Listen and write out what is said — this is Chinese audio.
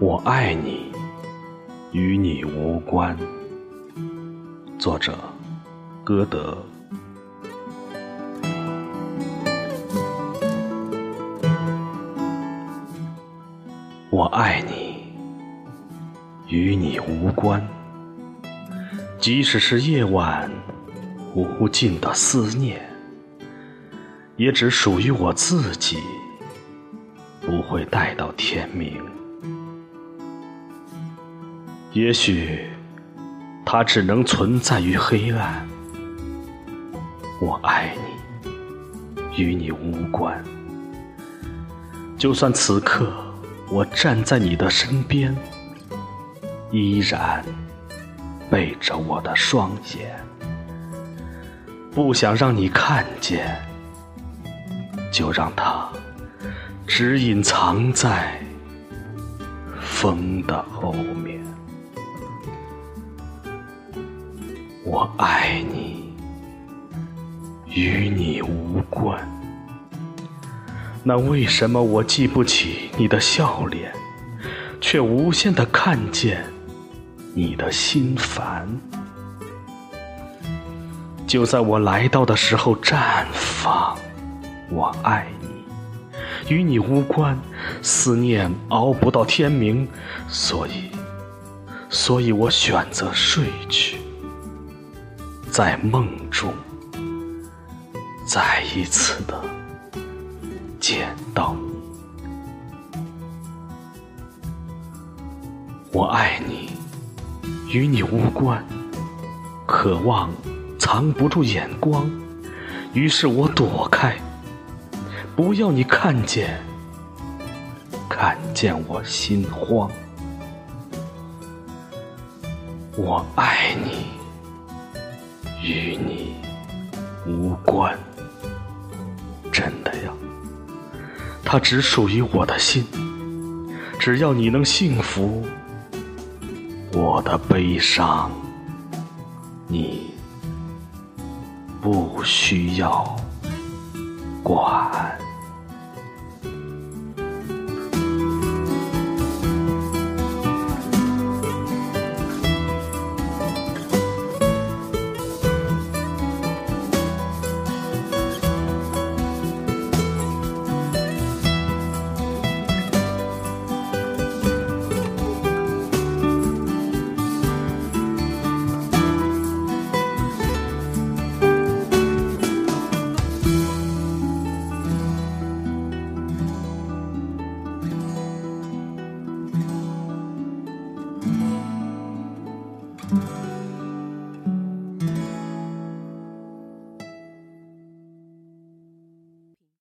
我爱你，与你无关。作者：歌德。我爱你，与你无关。即使是夜晚无尽的思念，也只属于我自己，不会带到天明。也许，它只能存在于黑暗。我爱你，与你无关。就算此刻我站在你的身边，依然背着我的双眼，不想让你看见，就让它只隐藏在风的后面。我爱你，与你无关。那为什么我记不起你的笑脸，却无限的看见你的心烦？就在我来到的时候绽放。我爱你，与你无关。思念熬不到天明，所以，所以我选择睡去。在梦中，再一次的见到你。我爱你，与你无关。渴望藏不住眼光，于是我躲开，不要你看见，看见我心慌。我爱你。与你无关，真的呀，它只属于我的心。只要你能幸福，我的悲伤你不需要管。